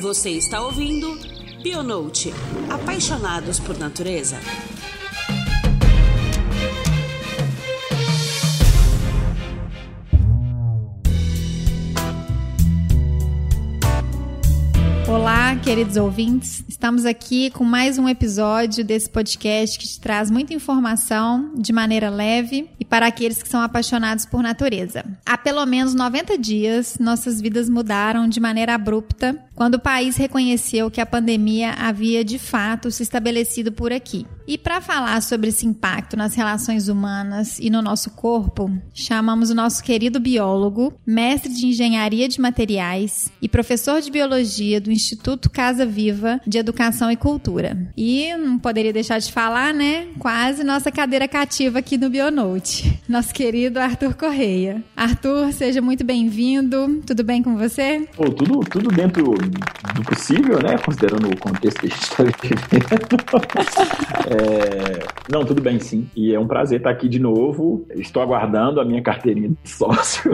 Você está ouvindo Bionote Apaixonados por Natureza. Olá, queridos ouvintes. Estamos aqui com mais um episódio desse podcast que te traz muita informação de maneira leve e para aqueles que são apaixonados por natureza. Há pelo menos 90 dias, nossas vidas mudaram de maneira abrupta quando o país reconheceu que a pandemia havia de fato se estabelecido por aqui. E para falar sobre esse impacto nas relações humanas e no nosso corpo, chamamos o nosso querido biólogo, mestre de engenharia de materiais e professor de biologia do Instituto Casa Viva de Educação e Cultura. E não poderia deixar de falar, né? Quase nossa cadeira cativa aqui no Bionote. Nosso querido Arthur Correia. Arthur, seja muito bem-vindo. Tudo bem com você? Pô, tudo, tudo dentro do possível, né? Considerando o contexto que a gente está vivendo. é... Não, tudo bem sim. E é um prazer estar aqui de novo. Estou aguardando a minha carteirinha de sócio.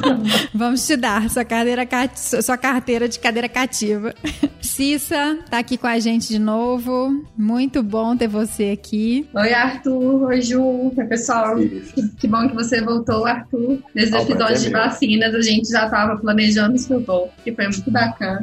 Vamos te dar sua, cadeira cat... sua carteira de cadeira cativa. Cissa tá aqui com a gente de novo. Muito bom ter você aqui. Oi, Arthur. Oi, Ju. Oi, pessoal. Que, que, bom que você voltou, Arthur. Desde o episódio de vacinas, a gente já estava planejando o seu voo, que foi muito bacana.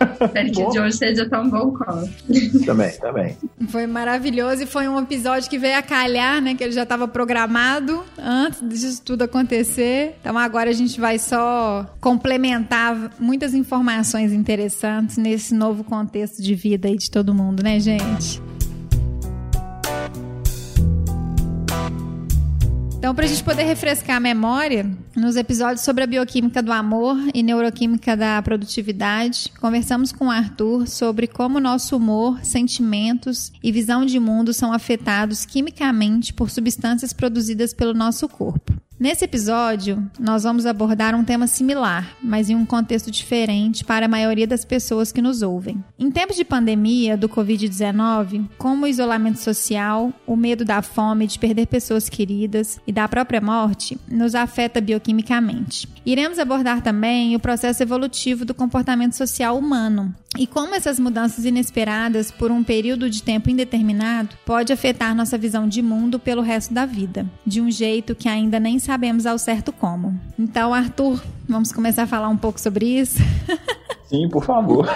Espero que o de hoje seja tão bom quanto. Também, também. Foi maravilhoso e foi um episódio que veio a calhar, né? Que ele já estava programado antes disso tudo acontecer. Então agora a gente vai só complementar muitas informações interessantes nesse novo contexto de vida aí de todo mundo, né, gente? Então, para a gente poder refrescar a memória, nos episódios sobre a bioquímica do amor e neuroquímica da produtividade, conversamos com o Arthur sobre como nosso humor, sentimentos e visão de mundo são afetados quimicamente por substâncias produzidas pelo nosso corpo. Nesse episódio, nós vamos abordar um tema similar, mas em um contexto diferente para a maioria das pessoas que nos ouvem. Em tempos de pandemia do Covid-19, como o isolamento social, o medo da fome, de perder pessoas queridas e da própria morte, nos afeta bioquimicamente. Iremos abordar também o processo evolutivo do comportamento social humano e como essas mudanças inesperadas por um período de tempo indeterminado pode afetar nossa visão de mundo pelo resto da vida, de um jeito que ainda nem sabemos ao certo como. Então, Arthur, vamos começar a falar um pouco sobre isso? Sim, por favor.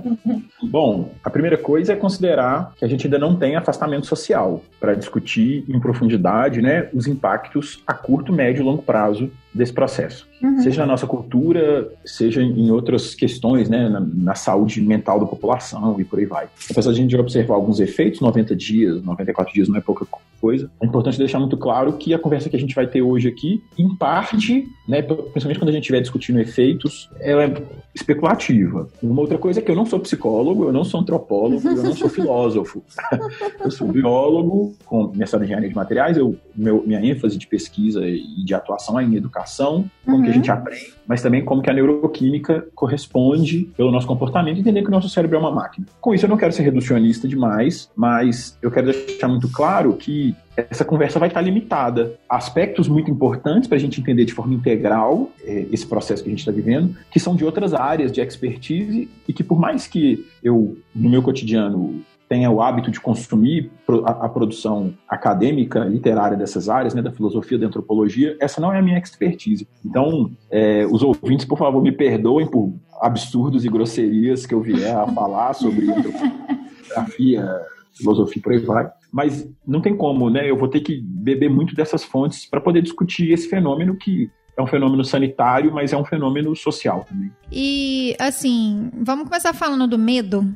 Bom, a primeira coisa é considerar que a gente ainda não tem afastamento social para discutir em profundidade né, os impactos a curto, médio e longo prazo desse processo. Uhum. Seja na nossa cultura, seja em outras questões, né, na, na, saúde mental da população e por aí vai. Apesar de a gente observar alguns efeitos, 90 dias, 94 dias não é pouca coisa, é importante deixar muito claro que a conversa que a gente vai ter hoje aqui, em parte, né, principalmente quando a gente estiver discutindo efeitos, ela é especulativa. Uma outra coisa é que eu não sou psicólogo, eu não sou antropólogo, eu não sou filósofo. eu sou biólogo, com mestrado em engenharia de materiais, eu, meu, minha ênfase de pesquisa e de atuação é em educação, como uhum. que a gente aprende, mas também como que a neuroquímica corresponde pelo nosso comportamento entender que o nosso cérebro é uma máquina. Com isso, eu não quero ser reducionista demais, mas eu quero deixar muito claro que essa conversa vai estar limitada aspectos muito importantes para a gente entender de forma integral é, esse processo que a gente está vivendo, que são de outras áreas de expertise e que por mais que eu, no meu cotidiano, tenha o hábito de consumir a, a, produção acadêmica, literária dessas áreas, né, da filosofia, da antropologia, essa não é a minha expertise. Então, é, os ouvintes, por favor, me perdoem por absurdos e grosserias que eu vier a falar sobre antropografia, filosofia, por aí vai. Mas não tem como, né? Eu vou ter que beber muito dessas fontes para poder discutir esse fenômeno que é um fenômeno sanitário, mas é um fenômeno social também. E, assim, vamos começar falando do medo,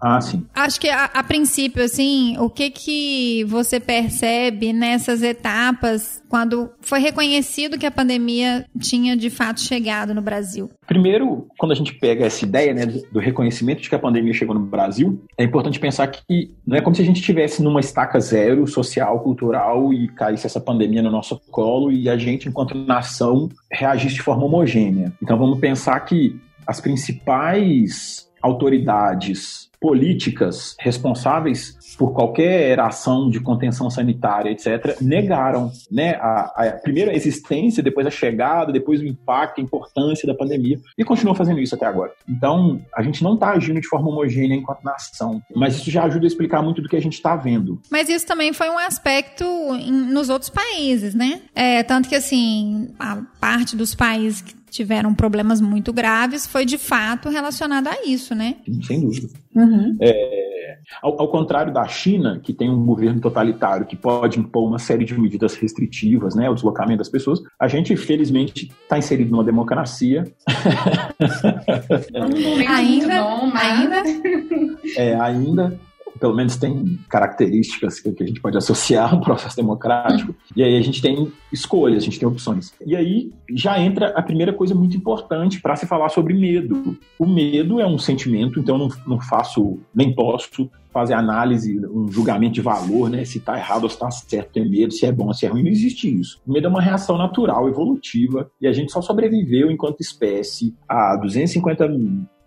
ah, sim. Acho que a, a, princípio, assim, o que que você percebe nessas etapas quando foi reconhecido que a pandemia tinha de fato chegado no Brasil? Primeiro, quando a gente pega essa ideia né, do reconhecimento de que a pandemia chegou no Brasil, é importante pensar que não é como se a gente estivesse numa estaca zero social, cultural e caísse essa pandemia no nosso colo e a gente, enquanto nação, reagisse de forma homogênea. Então vamos pensar que as principais autoridades políticas responsáveis por qualquer ação de contenção sanitária, etc., negaram né, a, a primeira existência, depois a chegada, depois o impacto, a importância da pandemia, e continuam fazendo isso até agora. Então, a gente não está agindo de forma homogênea enquanto nação, mas isso já ajuda a explicar muito do que a gente está vendo. Mas isso também foi um aspecto em, nos outros países, né? É, tanto que, assim, a parte dos países que tiveram problemas muito graves foi de fato relacionado a isso, né? Sem dúvida. Uhum. É, ao, ao, contrário da China, que tem um governo totalitário que pode impor uma série de medidas restritivas, né, o deslocamento das pessoas, a gente, felizmente, está inserido numa democracia. ainda, bom, ainda, é, ainda pelo menos tem características que, a gente pode associar ao processo democrático. E aí a gente tem escolhas, a gente tem opções. E aí já entra a primeira coisa muito importante para se falar sobre medo. O medo é um sentimento, então não, não faço, nem posso fazer análise, um julgamento de valor, né? Se está errado ou se está certo, ter medo, se é bom se é ruim, não existe isso. O medo é uma reação natural, evolutiva, e a gente só sobreviveu enquanto espécie há 250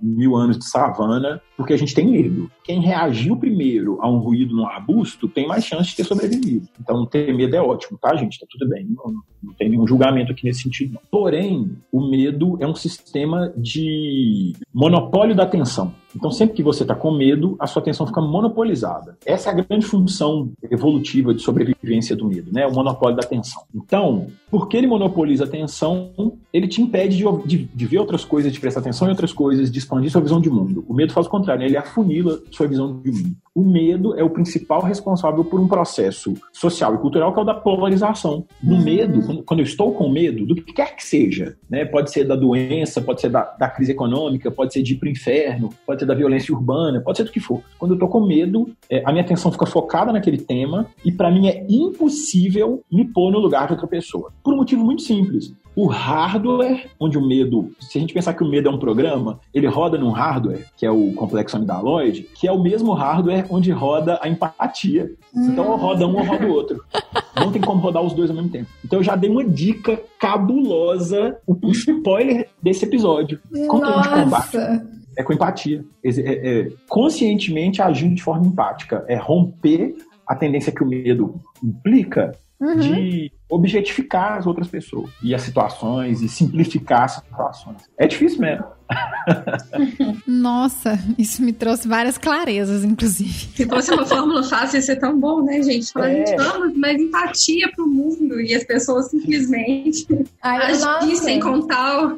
mil anos de savana, porque a gente tem medo. Quem reagiu primeiro a um ruído no arbusto tem mais chance de ter sobrevivido. Então, ter medo é ótimo, tá, gente? Tá tudo bem. Não, não tem nenhum julgamento aqui nesse sentido. Não. Porém, o medo é um sistema de monopólio da atenção. Então, sempre que você está com medo, a sua atenção fica monopolizada. Essa é a grande função evolutiva de sobrevivência do medo, né? O monopólio da atenção. Então, porque ele monopoliza a atenção, ele te impede de, de, de, ver outras coisas, de prestar atenção em outras coisas, de expandir sua visão de mundo. O medo faz o contrário, né? ele afunila sua visão de mundo. O medo é o principal responsável por um processo social e cultural que é o da polarização. No uhum. medo, quando eu estou com medo, do que quer que seja, né? pode ser da doença, pode ser da, da crise econômica, pode ser de ir para o inferno, pode ser da violência urbana, pode ser do que for. Quando eu estou com medo, é, a minha atenção fica focada naquele tema e para mim é impossível me pôr no lugar de outra pessoa. Por um motivo muito simples. O hardware, onde o medo, se a gente pensar que o medo é um programa, ele roda num hardware, que é o complexo amidaloide, que é o mesmo hardware onde roda a empatia. Então, ou roda um ou roda o outro. Não tem como rodar os dois ao mesmo tempo. Então, eu já dei uma dica cabulosa, o spoiler desse episódio. A gente combate? É com empatia. É, é, conscientemente agindo de forma empática. É romper a tendência que o medo implica uhum. de objetificar as outras pessoas e as situações e simplificar as situações. É difícil mesmo. Nossa, isso me trouxe várias clarezas, inclusive. Se fosse uma fórmula fácil, ia ser tão bom, né, gente? Falar, é. gente, vamos, mais empatia pro mundo e as pessoas simplesmente agissem com tal.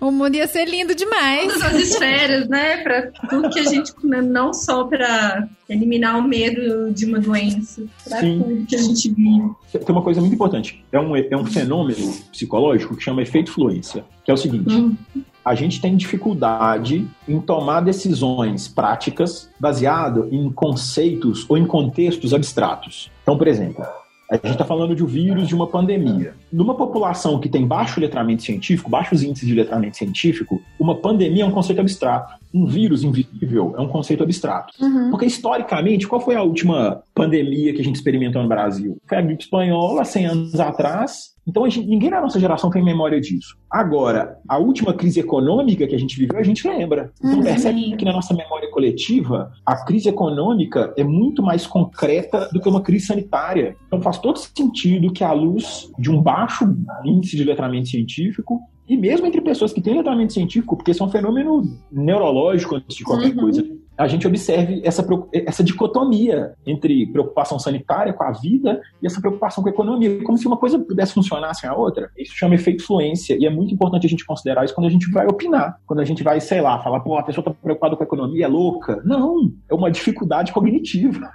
O mundo ia ser lindo demais. Todas as esferas, né? Pra tudo que a gente. Não só para eliminar o medo de uma doença, pra Sim. tudo que a gente vive. Tem uma coisa muito importante. É um, é um fenômeno psicológico que chama efeito fluência, que é o seguinte. Hum a gente tem dificuldade em tomar decisões práticas baseado em conceitos ou em contextos abstratos. Então, por exemplo, a gente está falando de um vírus, de uma pandemia. Numa população que tem baixo letramento científico, baixos índices de letramento científico, uma pandemia é um conceito abstrato. Um vírus invisível é um conceito abstrato. Uhum. Porque, historicamente, qual foi a última pandemia que a gente experimentou no Brasil? Foi a gripe espanhola, 100 anos atrás, então, gente, ninguém na nossa geração tem memória disso. Agora, a última crise econômica que a gente viveu, a gente lembra. Então, uhum. percebe que na nossa memória coletiva, a crise econômica é muito mais concreta do que uma crise sanitária. Então, faz todo sentido que, à luz de um baixo índice de letramento científico, e mesmo entre pessoas que têm letramento científico, porque isso é um fenômeno neurológico antes de qualquer uhum. coisa, a gente observe essa, essa dicotomia entre preocupação sanitária com a vida e essa preocupação com a economia, como se uma coisa pudesse funcionar sem a outra. Isso chama efeito fluência e é muito importante a gente considerar isso quando a gente vai opinar, quando a gente vai, sei lá, falar, pô, a pessoa está preocupada com a economia, é louca. Não, é uma dificuldade cognitiva.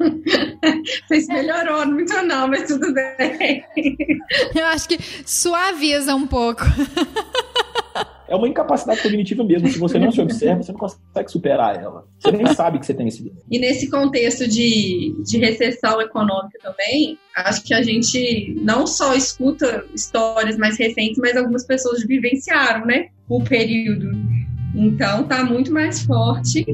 Vocês melhorou, muito não, mas tudo bem. Eu acho que suaviza um pouco. é uma incapacidade cognitiva mesmo. Se você não se observa, você não consegue superar ela. Você nem sabe que você tem esse. E nesse contexto de, de recessão econômica também, acho que a gente não só escuta histórias mais recentes, mas algumas pessoas vivenciaram, né? O período. Então tá muito mais forte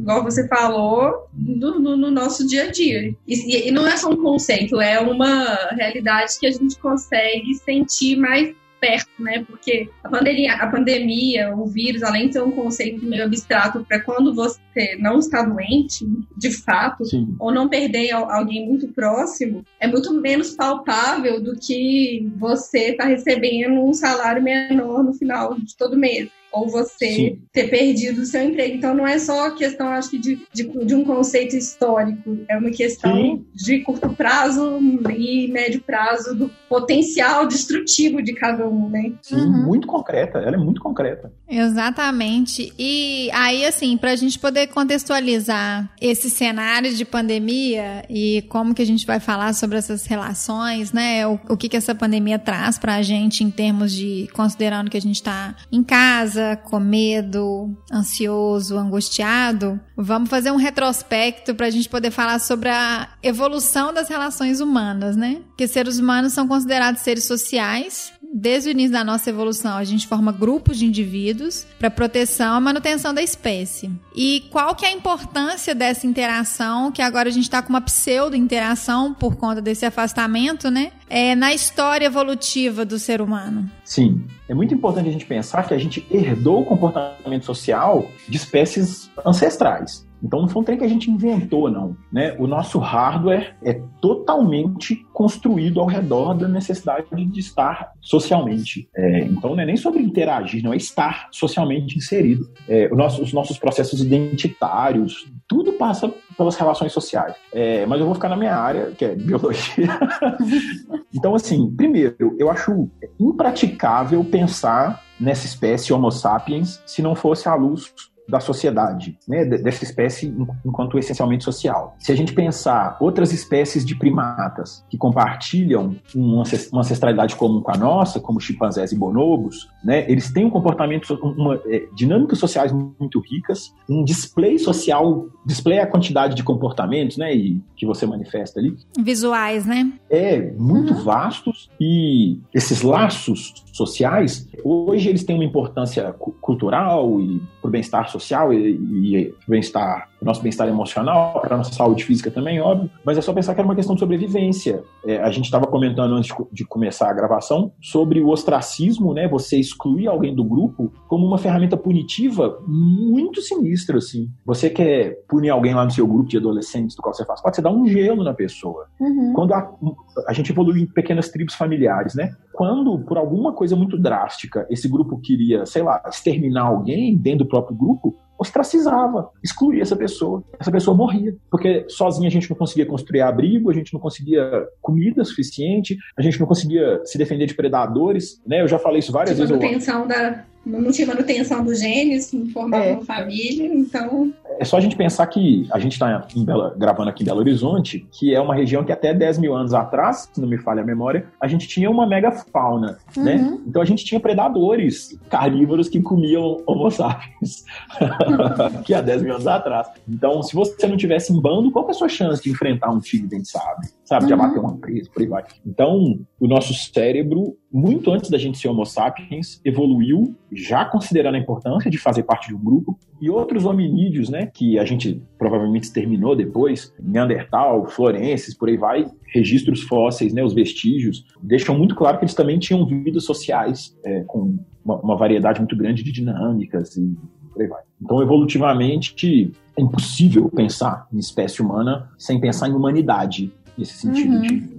igual você falou, no, no, no nosso dia a dia. E, e, não é só um conceito, é uma realidade que a gente consegue sentir mais perto, né? Porque a pandemia, a pandemia, o vírus, além de ser um conceito meio abstrato para quando você não está doente, de fato, Sim. ou não perder alguém muito próximo, é muito menos palpável do que você está recebendo um salário menor no final de todo mês ou você Sim. ter perdido o seu emprego. Então não é só questão, acho que, de, de, de um conceito histórico, é uma questão Sim. de curto prazo e médio prazo do potencial destrutivo de cada um, né? Sim, uhum. muito concreta, ela é muito concreta. Exatamente. E aí, assim, para a gente poder contextualizar esse cenário de pandemia e como que a gente vai falar sobre essas relações, né? O, o que que essa pandemia traz para a gente em termos de, considerando que a gente está em casa, com medo, ansioso, angustiado, vamos fazer um retrospecto para a gente poder falar sobre a evolução das relações humanas, né? Porque seres humanos são considerados seres sociais desde o início da nossa evolução, a gente forma grupos de indivíduos para proteção e manutenção da espécie. E qual que é a importância dessa interação, que agora a gente está com uma pseudo-interação por conta desse afastamento, né? É, na história evolutiva do ser humano? Sim, é muito importante a gente pensar que a gente herdou o comportamento social de espécies ancestrais. Então não foi um trem que a gente inventou, não. Né? O nosso hardware é totalmente construído ao redor da necessidade de estar socialmente. É, então não é nem sobre interagir, não é estar socialmente inserido. É, nosso, os nossos processos identitários, tudo passa pelas relações sociais. É, mas eu vou ficar na minha área, que é biologia. então, assim, primeiro, eu acho impraticável pensar nessa espécie Homo sapiens se não fosse à luz da sociedade, né, dessa espécie enquanto essencialmente social. Se a gente pensar outras espécies de primatas que compartilham uma ancestralidade comum com a nossa, como chimpanzés e bonobos, né, eles têm um comportamento, uma, é, dinâmicas sociais muito ricas, um display social, display a quantidade de comportamentos, né, e, que você manifesta ali. Visuais, né? É, muito uhum. vastos e esses laços sociais, hoje eles têm uma importância cultural e para o bem-estar social e, e bem-estar nosso bem-estar emocional, para a nossa saúde física também, óbvio, mas é só pensar que era uma questão de sobrevivência. É, a gente estava comentando antes de começar a gravação sobre o ostracismo, né? Você excluir alguém do grupo como uma ferramenta punitiva muito sinistra, assim. Você quer punir alguém lá no seu grupo de adolescentes do qual você faz parte, você dá um gelo na pessoa. Uhum. Quando a, a gente evolui em pequenas tribos familiares, né? Quando, por alguma coisa muito drástica, esse grupo queria, sei lá, exterminar alguém dentro do próprio grupo, ostracizava, excluía essa pessoa. Essa pessoa morria. Porque sozinha a gente não conseguia construir abrigo, a gente não conseguia comida suficiente, a gente não conseguia se defender de predadores. Né? Eu já falei isso várias vezes. Manutenção eu... da, não tinha manutenção dos genes, não formava é. uma família, então. É só a gente pensar que a gente está gravando aqui em Belo Horizonte, que é uma região que até 10 mil anos atrás, se não me falha a memória, a gente tinha uma mega fauna, né? uhum. né? Então a gente tinha predadores carnívoros que comiam homo sapiens, que há 10 mil anos atrás. Então, se você não tivesse em bando, qual é a sua chance de enfrentar um tigre dente sabe? Sabe, uhum. abater uma presa, por aí vai. Então, o nosso cérebro, muito antes da gente ser homo sapiens, evoluiu já considerando a importância de fazer parte de um grupo, e outros hominídeos, né, que a gente provavelmente exterminou depois, Neandertal, Florenses, por aí vai, registros fósseis, né, os vestígios, deixam muito claro que eles também tinham vidas sociais é, com uma, uma variedade muito grande de dinâmicas e por aí vai. Então, evolutivamente, é impossível pensar em espécie humana sem pensar em humanidade, nesse sentido uhum. de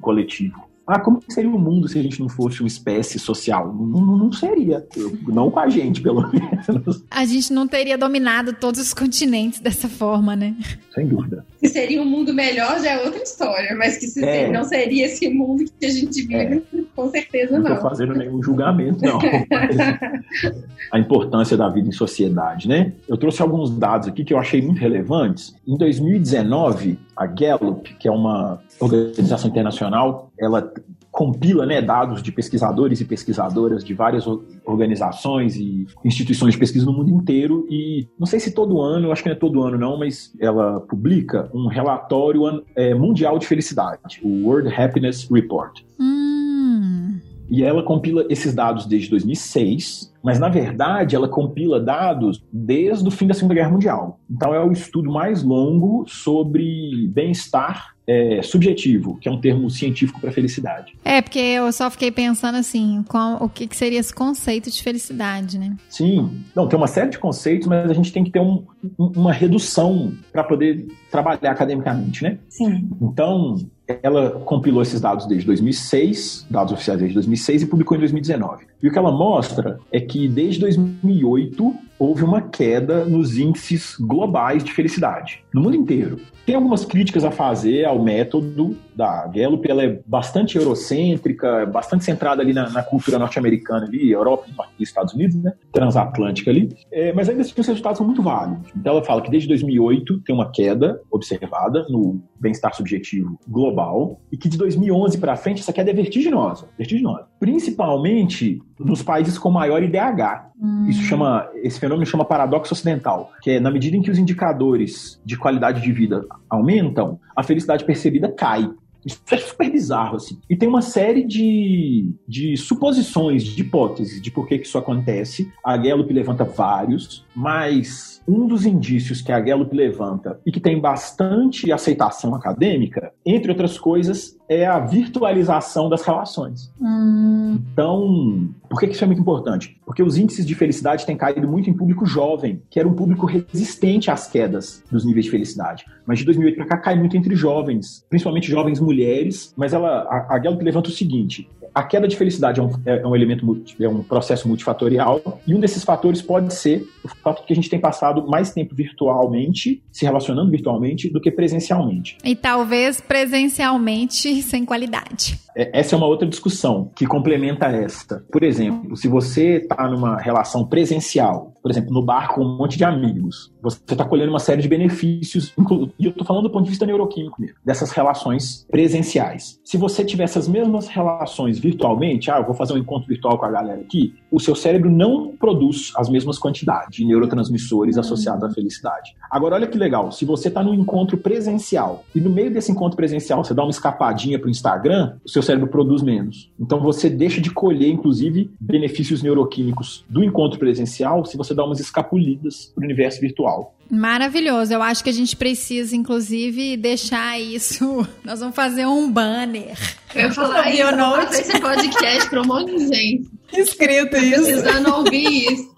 coletivo. Ah, como seria o mundo se a gente não fosse uma espécie social? Não, não, não seria. Não com a gente, pelo menos. A gente não teria dominado todos os continentes dessa forma, né? Sem dúvida. Se seria um mundo melhor já é outra história, mas que se é. não seria esse mundo que a gente vive, é. com certeza não. Não estou fazendo nenhum julgamento, não. a importância da vida em sociedade, né? Eu trouxe alguns dados aqui que eu achei muito relevantes. Em 2019, a Gallup, que é uma organização internacional, ela compila né, dados de pesquisadores e pesquisadoras de várias organizações e instituições de pesquisa no mundo inteiro e não sei se todo ano, acho que não é todo ano não, mas ela publica um relatório é, mundial de felicidade, o World Happiness Report. Hum. E ela compila esses dados desde 2006 mas na verdade ela compila dados desde o fim da Segunda Guerra Mundial. Então é o estudo mais longo sobre bem-estar é, subjetivo, que é um termo científico para felicidade. É, porque eu só fiquei pensando assim, qual, o que, que, seria esse conceito de felicidade, né? Sim, não, tem uma série de conceitos, mas a gente tem que ter um, uma redução para poder trabalhar academicamente, né? Sim. Então, ela compilou esses dados desde 2006, dados oficiais desde 2006 e publicou em 2019. E o que ela mostra é que desde 2008 houve uma queda nos índices globais de felicidade, no mundo inteiro. Tem algumas críticas a fazer ao método da Gallup, ela é bastante eurocêntrica, bastante centrada ali na, na cultura norte-americana, ali, Europa e Estados Unidos, né? transatlântica ali, é, mas ainda assim os resultados são muito válidos. Então ela fala que desde 2008 tem uma queda observada no bem-estar subjetivo global e que de 2011 para frente essa queda é vertiginosa, vertiginosa. Principalmente nos países com maior IDH. Hum. Isso chama, esse fenômeno chama paradoxo ocidental, que é na medida em que os indicadores de qualidade de vida aumentam, a felicidade percebida cai. Isso é super bizarro, assim. E tem uma série de, de suposições, de hipóteses de por que, que isso acontece. A Gallup levanta vários, mas um dos indícios que a Gallup levanta e que tem bastante aceitação acadêmica, entre outras coisas, é a virtualização das relações. Hum. Então, por que isso é muito importante? Porque os índices de felicidade têm caído muito em público jovem, que era um público resistente às quedas dos níveis de felicidade. Mas de 2008 para cá cai muito entre jovens, principalmente jovens mulheres. Mas ela, a, a Gallup levanta o seguinte: a queda de felicidade é um, é um elemento, é um processo multifatorial, e um desses fatores pode ser o fato de que a gente tem passado mais tempo virtualmente, se relacionando virtualmente, do que presencialmente. E talvez presencialmente sem qualidade. É, essa é uma outra discussão que complementa esta. Por exemplo, se você está numa relação presencial, por exemplo, no bar com um monte de amigos, você está colhendo uma série de benefícios, e eu estou falando do ponto de vista neuroquímico mesmo, dessas relações presenciais. Se você tiver essas mesmas relações virtualmente, ah, eu vou fazer um encontro virtual com a galera aqui, o seu cérebro não produz as mesmas quantidades de neurotransmissores associados à felicidade. Agora, olha que legal, se você está num encontro presencial e no meio desse encontro presencial você dá uma escapadinha para o Instagram, o seu cérebro produz menos. Então você deixa de colher, inclusive, benefícios neuroquímicos do encontro presencial se você dá umas escapulidas para o universo virtual. Maravilhoso. Eu acho que a gente precisa, inclusive, deixar isso. Nós vamos fazer um banner. Eu ia falar isso, esse podcast para um monte de gente. Escrito isso. Precisando ouvir isso.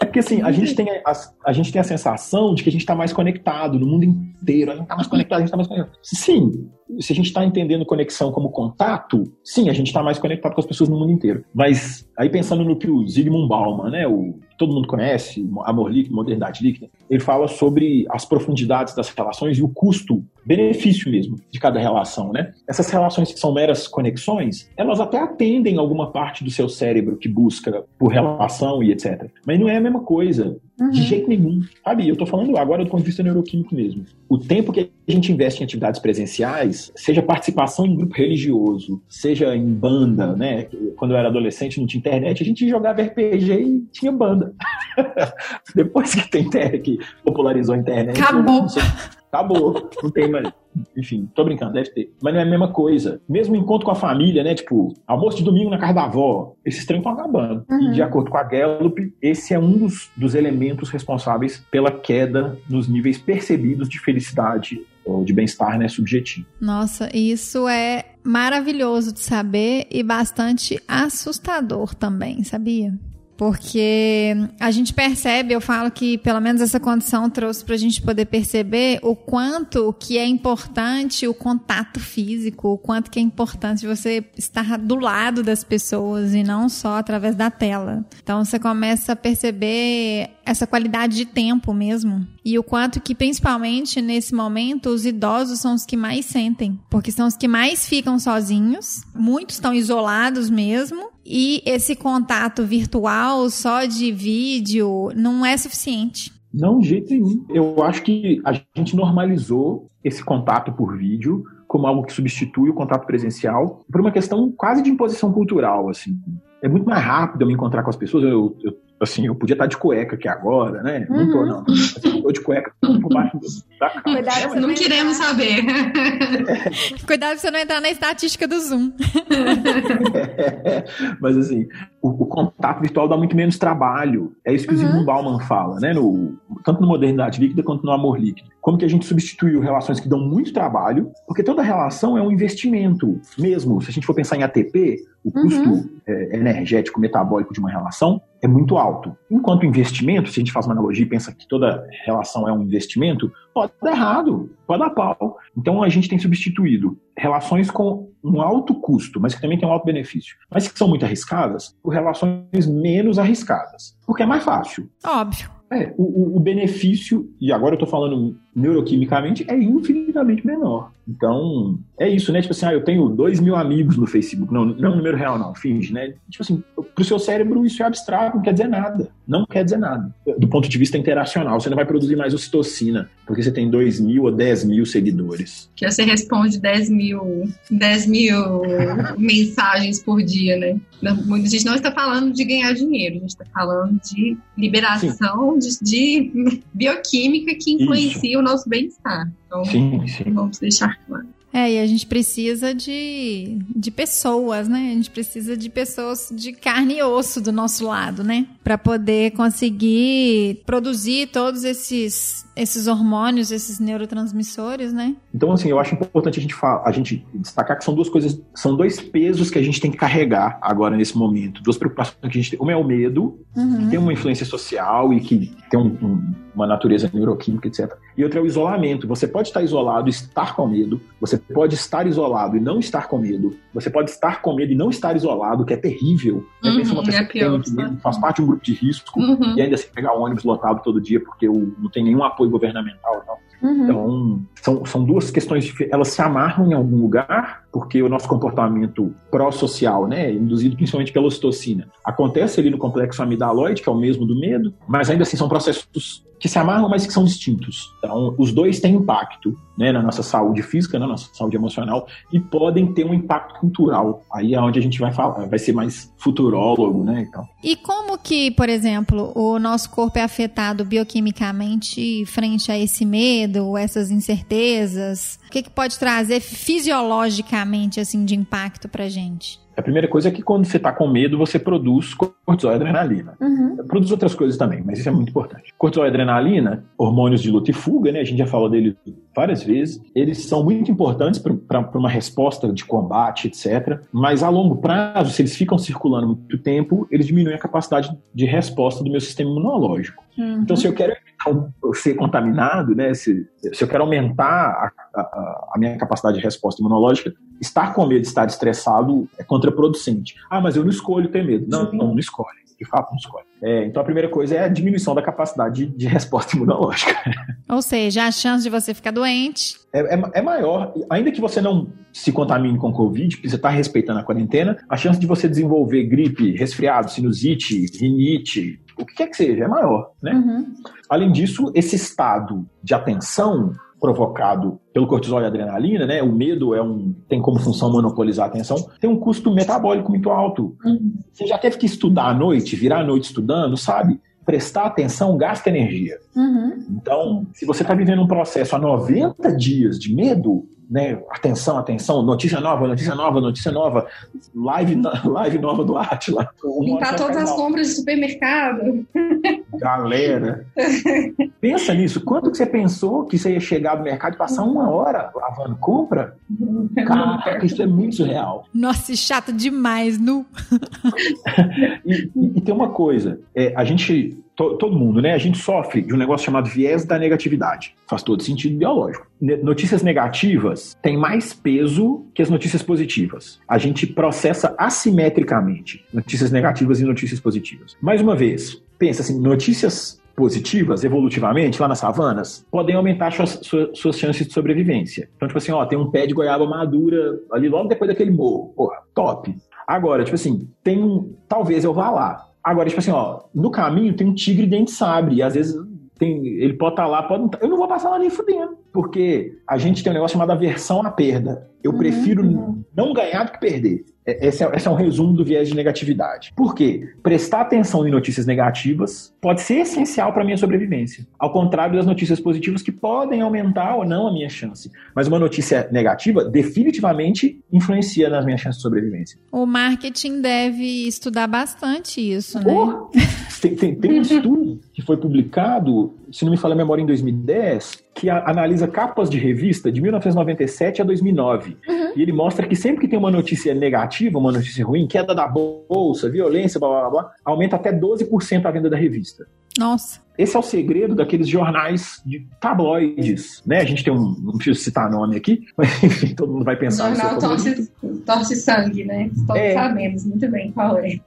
É porque assim, a gente, tem a, a, gente tem a sensação de que a gente está mais conectado no mundo inteiro. A gente está mais conectado, a gente está mais conectado. Sim, se a gente está entendendo conexão como contato, sim, a gente está mais conectado com as pessoas no mundo inteiro. Mas aí pensando no que o Zygmunt Bauman, né, o todo mundo conhece, amor líquido, modernidade líquida, ele fala sobre as profundidades das relações e o custo-benefício mesmo de cada relação, né? Essas relações que são meras conexões, elas até atendem alguma parte do seu cérebro que busca por relação e etc. Mas não é a mesma coisa. Uhum. De jeito nenhum. Sabe, eu tô falando agora do ponto de vista neuroquímico mesmo. O tempo que a gente investe em atividades presenciais, seja participação em grupo religioso, seja em banda, né? Quando eu era adolescente não tinha internet, a gente jogava RPG e tinha banda. Depois que tem que popularizou a internet. Acabou. Acabou. Não tem mais. Enfim, tô brincando, deve ter. Mas não é a mesma coisa. Mesmo encontro com a família, né? Tipo, almoço de domingo na casa da avó, esses trem estão acabando. Uhum. E de acordo com a Gallup, esse é um dos, dos elementos responsáveis pela queda nos níveis percebidos de felicidade ou de bem-estar, né, subjetivo. Nossa, isso é maravilhoso de saber e bastante assustador também, sabia? Porque a gente percebe, eu falo que pelo menos essa condição trouxe para a gente poder perceber o quanto que é importante o contato físico, o quanto que é importante você estar do lado das pessoas e não só através da tela. Então você começa a perceber essa qualidade de tempo mesmo. E o quanto que, principalmente nesse momento, os idosos são os que mais sentem, porque são os que mais ficam sozinhos, muitos estão isolados mesmo, e esse contato virtual só de vídeo não é suficiente. Não, de jeito nenhum. Eu acho que a gente normalizou esse contato por vídeo como algo que substitui o contato presencial por uma questão quase de imposição cultural, assim. É muito mais rápido eu me encontrar com as pessoas. Eu, eu Assim, eu podia estar de cueca aqui agora, né? Uhum. Não tô, não. Assim, tô de cueca por baixo da cama. Cuidado, é, não queremos saber. Cuidado pra você não entrar na estatística do Zoom. É, mas assim, o, o, contato virtual dá muito menos trabalho. É isso que uhum. o Zygmunt Bauman fala, né? No, tanto no Modernidade Líquida quanto no Amor Líquido. Como que a gente substituiu relações que dão muito trabalho, porque toda relação é um investimento. Mesmo se a gente for pensar em ATP, o custo uhum. é, energético metabólico de uma relação é muito alto. Enquanto investimento, se a gente faz uma analogia e pensa que toda relação é um investimento, pode dar errado, pode dar pau. Então a gente tem substituído relações com um alto custo, mas que também tem um alto benefício, mas que são muito arriscadas, por relações menos arriscadas, porque é mais fácil. Óbvio. É, o, o benefício, e agora eu estou falando neuroquimicamente, é infinitamente menor. Então, é isso, né? Tipo assim, ah, eu tenho dois mil amigos no Facebook. Não, não é um número real, não, finge, né? Tipo assim, pro seu cérebro isso é abstrato, não quer dizer nada. Não quer dizer nada. Do ponto de vista interacional, você não vai produzir mais ocitocina, porque você tem dois mil ou dez mil seguidores. Que você responde dez mil, dez mil mensagens por dia, né? A gente não está falando de ganhar dinheiro, a gente está falando de liberação de, de, bioquímica que influencia. O nosso bem-estar. Então, sim, sim. vamos deixar claro. É, e a gente precisa de, de pessoas, né? A gente precisa de pessoas de carne e osso do nosso lado, né? Para poder conseguir produzir todos esses, esses hormônios, esses neurotransmissores, né? Então, assim, eu acho importante a gente, falar, a gente destacar que são duas coisas, são dois pesos que a gente tem que carregar agora nesse momento. Duas preocupações que a gente tem. Uma é o medo, uhum. que tem uma influência social e que tem um, um, uma natureza neuroquímica, etc. E outra é o isolamento. Você pode estar isolado e estar com medo. Você pode estar isolado e não estar com medo. Você pode estar com medo e não estar isolado, que é terrível. Uhum, Pensa uma pessoa é pior, que medo, faz parte de um grupo de risco uhum. e ainda assim pegar o ônibus lotado todo dia porque não tem nenhum apoio governamental. Não. Uhum. Então, são, são duas questões, elas se amarram em algum lugar, porque o nosso comportamento pró-social, né, induzido principalmente pela ocitocina, acontece ali no complexo amidaloide, que é o mesmo do medo, mas ainda assim são processos que se amarram, mas que são distintos. Então, os dois têm impacto né, na nossa saúde física, na nossa saúde emocional, e podem ter um impacto cultural. Aí é onde a gente vai falar, vai ser mais futurólogo, né? Então. E como que, por exemplo, o nosso corpo é afetado bioquimicamente frente a esse medo, essas incertezas? O que, que pode trazer fisiologicamente assim de impacto pra gente? A primeira coisa é que quando você está com medo, você produz cortisol e adrenalina. Uhum. Produz outras coisas também, mas isso é muito importante. Cortisol e adrenalina, hormônios de luta e fuga, né? A gente já falou dele várias vezes. Eles são muito importantes para uma resposta de combate, etc. Mas a longo prazo, se eles ficam circulando muito tempo, eles diminuem a capacidade de resposta do meu sistema imunológico. Uhum. Então, se eu quero evitar ser contaminado, né? Se, se eu quero aumentar a, a, a minha capacidade de resposta imunológica, estar com medo, estar estressado é contraproducente. Ah, mas eu não escolho ter medo. Não, não, não escolhe. De fato, não escolhe. É, então, a primeira coisa é a diminuição da capacidade de, de resposta imunológica. Ou seja, a chance de você ficar doente é, é, é, maior. Ainda que você não se contamine com Covid, porque você está respeitando a quarentena, a chance de você desenvolver gripe, resfriado, sinusite, rinite, o que quer que seja, é maior. Né? Uhum. Além disso, esse estado de atenção provocado pelo cortisol e adrenalina, né? O medo é um tem como função monopolizar a atenção, tem um custo metabólico muito alto. Uhum. Você já teve que estudar à noite, virar a noite estudando, sabe? Prestar atenção gasta energia. Uhum. Então, se você está vivendo um processo há 90 dias de medo, né? Atenção, atenção, notícia nova, notícia nova, notícia nova, live, live nova do Atila. Limpar todas as compras de supermercado. Galera, pensa nisso. Quanto que você pensou que você ia chegar no mercado e passar uma hora lavando compra? Caraca, isso é muito surreal. Nossa, chato demais, nu. e, e, e, tem uma coisa, é, a gente to, todo mundo, né? A gente sofre de um negócio chamado viés da negatividade. Faz todo sentido biológico. Notícias negativas têm mais peso que as notícias positivas. A gente processa assimetricamente notícias negativas e notícias positivas. Mais uma vez, pensa assim, notícias positivas, evolutivamente, lá nas savanas, podem aumentar suas, suas, suas, chances de sobrevivência. Então, tipo assim, ó, tem um pé de goiaba madura ali logo depois daquele morro. Porra, top. Agora, tipo assim, tem um. Talvez eu vá lá. Agora, tipo assim, ó, no caminho tem um tigre dente sabre, e às vezes tem, ele pode estar tá lá, pode não tá, Eu não vou passar lá nem fudendo. Porque a gente tem um negócio chamado aversão à perda. Eu uhum, prefiro uhum. não ganhar do que perder. É, esse é, esse é um resumo do viés de negatividade. Por quê? Prestar atenção em notícias negativas pode ser essencial para a minha sobrevivência. Ao contrário das notícias positivas que podem aumentar ou não a minha chance. Mas uma notícia negativa definitivamente influencia nas minhas chances de sobrevivência. O marketing deve estudar bastante isso, né? Oh, tem, tem, tem um estudo que foi publicado, se não me falha a memória, em 2010, que a, analisa capas de revista de 1997 a 2009. Uhum. E ele mostra que sempre que tem uma notícia negativa, uma notícia ruim, queda da bolsa, violência, blá blá blá, aumenta até 12% a venda da revista. Nossa. Esse é o segredo daqueles jornais de tabloides, né? A gente tem um, não preciso citar nome aqui, mas enfim, todo mundo vai pensar. O jornal torce, torce sangue, né? Todos é. sabemos muito bem qual é.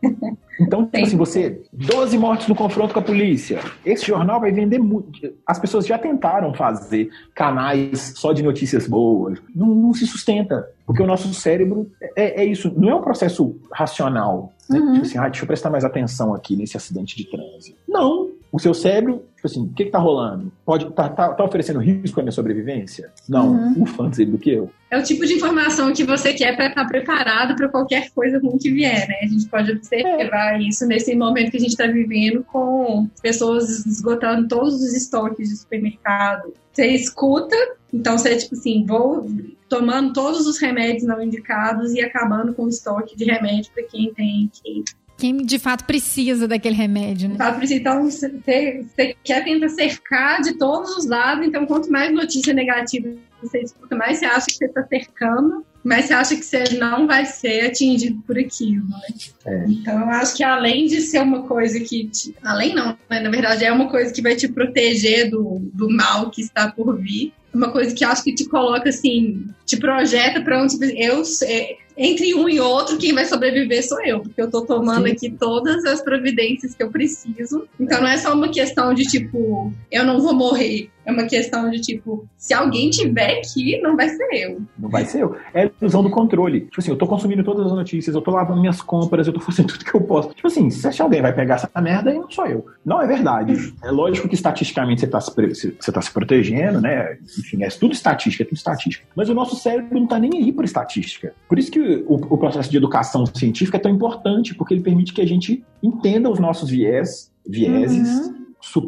Então, tipo assim, você, 12 mortes no confronto com a polícia. Esse jornal vai vender muito. As pessoas já tentaram fazer canais só de notícias boas. Não, não se sustenta. Porque o nosso cérebro é, é, isso, não é um processo racional. Né? Uhum. Tipo assim, ah, deixa eu prestar mais atenção aqui nesse acidente de trânsito. Não. O seu cérebro, tipo assim, o que, que tá rolando? Pode tá, tá, tá oferecendo risco à minha sobrevivência? Não. Uhum. Ufa, antes do que eu. É o tipo de informação que você quer para estar preparado para qualquer coisa ruim que vier, né? A gente pode observar é. isso nesse momento que a gente está vivendo com pessoas esgotando todos os estoques de supermercado. Você escuta, então você, tipo assim, vou tomando todos os remédios não indicados e acabando com o estoque de remédio para quem tem que quem de fato precisa daquele remédio, né? De fato precisa. Então, você, você quer tentar cercar de todos os lados, então quanto mais notícia negativa você escuta, mais você acha que você está cercando, mais você acha que você não vai ser atingido por aquilo, né? É. Então, eu acho que além de ser uma coisa que... Te, além não, né? na verdade é uma coisa que vai te proteger do, do mal que está por vir, uma coisa que acho que te coloca assim, te projeta para onde eu é, entre um e outro, quem vai sobreviver sou eu, porque eu tô tomando Sim. aqui todas as providências que eu preciso. Então não é só uma questão de tipo, eu não vou morrer. É uma questão de tipo, se alguém tiver aqui, não vai ser eu. Não vai ser eu. É a ilusão do controle. Tipo assim, eu tô consumindo todas as notícias, eu tô lavando minhas compras, eu tô fazendo tudo que eu posso. Tipo assim, se alguém vai pegar essa merda, aí não sou eu. Não é verdade. É lógico que estatisticamente você tá se, você tá se protegendo, né? Enfim, é tudo estatística, é tudo estatística. Mas o nosso cérebro não tá nem aí por estatística. Por isso que o, o processo de educação científica é tão importante, porque ele permite que a gente entenda os nossos viés, vieses, uhum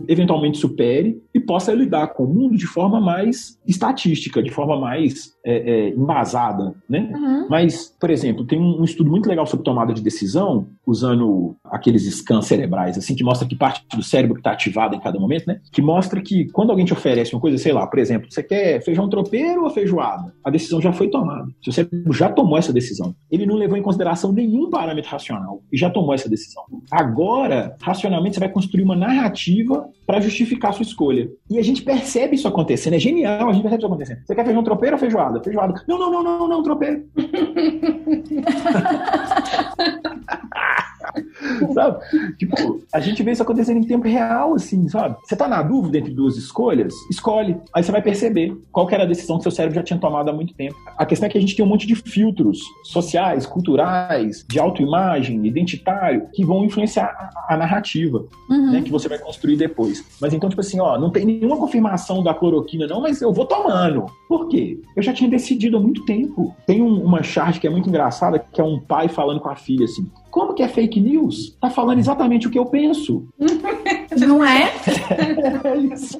eventualmente supere e possa lidar com o mundo de forma mais estatística, de forma mais é, é, embasada, né? Uhum. Mas, por exemplo, tem um, estudo muito legal sobre tomada de decisão, usando aqueles scans cerebrais, assim, que mostra que parte do cérebro está ativada em cada momento, né? Que mostra que quando alguém te oferece uma coisa, sei lá, por exemplo, você quer feijão tropeiro ou feijoada? A decisão já foi tomada. Seu cérebro já tomou essa decisão. Ele não levou em consideração nenhum parâmetro racional e já tomou essa decisão. Agora, racionalmente, você vai construir uma narrativa para justificar a sua escolha. E a gente percebe isso acontecendo, é genial, a gente percebe isso acontecendo. Você quer feijão tropeiro ou feijoada? Feijoada. Não, não, não, não, não, tropeiro. sabe? Tipo, a gente vê isso acontecendo em tempo real, assim, sabe? Você tá na dúvida entre duas escolhas? Escolhe. Aí você vai perceber qual era a decisão que seu cérebro já tinha tomado há muito tempo. A questão é que a gente tem um monte de filtros sociais, culturais, de autoimagem, identitário, que vão influenciar a, a narrativa, uhum. né? Que você vai construir depois. Mas então, tipo assim, ó, não tem nenhuma confirmação da cloroquina, não, mas eu vou tomando. Por quê? Eu já tinha decidido há muito tempo. Tem um, uma charge que é muito engraçada, que é um pai falando com a filha, assim, como que é fake news? Tá falando exatamente o que eu penso. Não é? é isso.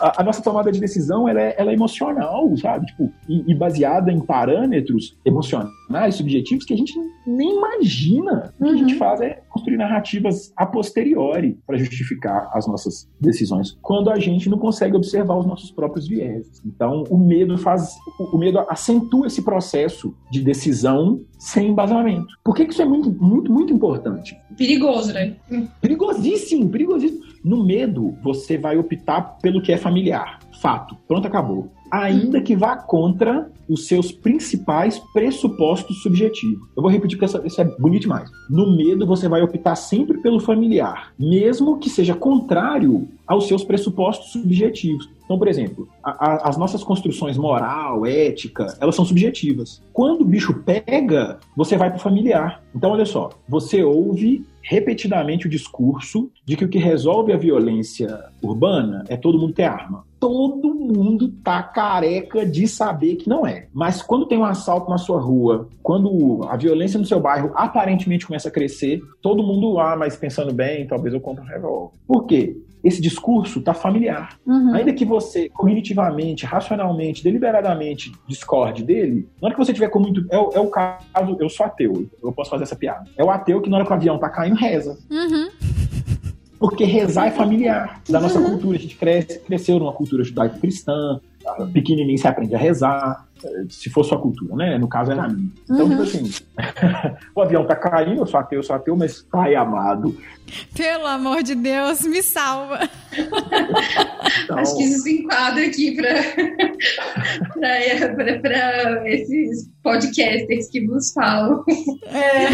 A, a, nossa tomada de decisão ela é, ela é emocional, sabe? Tipo, e, e, baseada em parâmetros emocionais, subjetivos, que a gente nem imagina. O que a gente uhum. faz é construir narrativas a posteriori para justificar as nossas decisões, quando a gente não consegue observar os nossos próprios vieses. Então, o medo faz, o medo acentua esse processo de decisão sem embasamento. Por que, que isso é muito, muito, muito importante? Perigoso, né? Perigosíssimo, perigosíssimo. No medo, você vai optar pelo que é familiar. Fato. Pronto, acabou. Ainda que vá contra os seus principais pressupostos subjetivos. Eu vou repetir porque isso é bonito demais. No medo, você vai optar sempre pelo familiar, mesmo que seja contrário aos seus pressupostos subjetivos. Então, por exemplo, a, a, as nossas construções moral, ética, elas são subjetivas. Quando o bicho pega, você vai para o familiar. Então, olha só, você ouve repetidamente o discurso de que o que resolve a violência urbana é todo mundo ter arma. Todo mundo tá careca de saber que não é. Mas quando tem um assalto na sua rua, quando a violência no seu bairro aparentemente começa a crescer, todo mundo, ah, mas pensando bem, talvez eu compre um revólver. Por quê? Esse discurso está familiar. Uhum. Ainda que você, cognitivamente, racionalmente, deliberadamente discorde dele, na hora que você tiver com muito. É, é, o caso, eu sou ateu, eu posso fazer essa piada. É o ateu que na hora que o avião tá caindo, reza. Uhum. Porque rezar é familiar da nossa uhum. cultura. A gente cresce, cresceu numa cultura judaico-cristã, pequenininho você aprende a rezar, se for sua cultura, né? No caso era a minha. Então, tipo uhum. tipo assim, o avião tá caindo, eu sou ateu, eu sou ateu, mas pai amado. Pelo amor de Deus, me salva. Então... Acho que isso se enquadra aqui para esses podcasters que vos falam. É.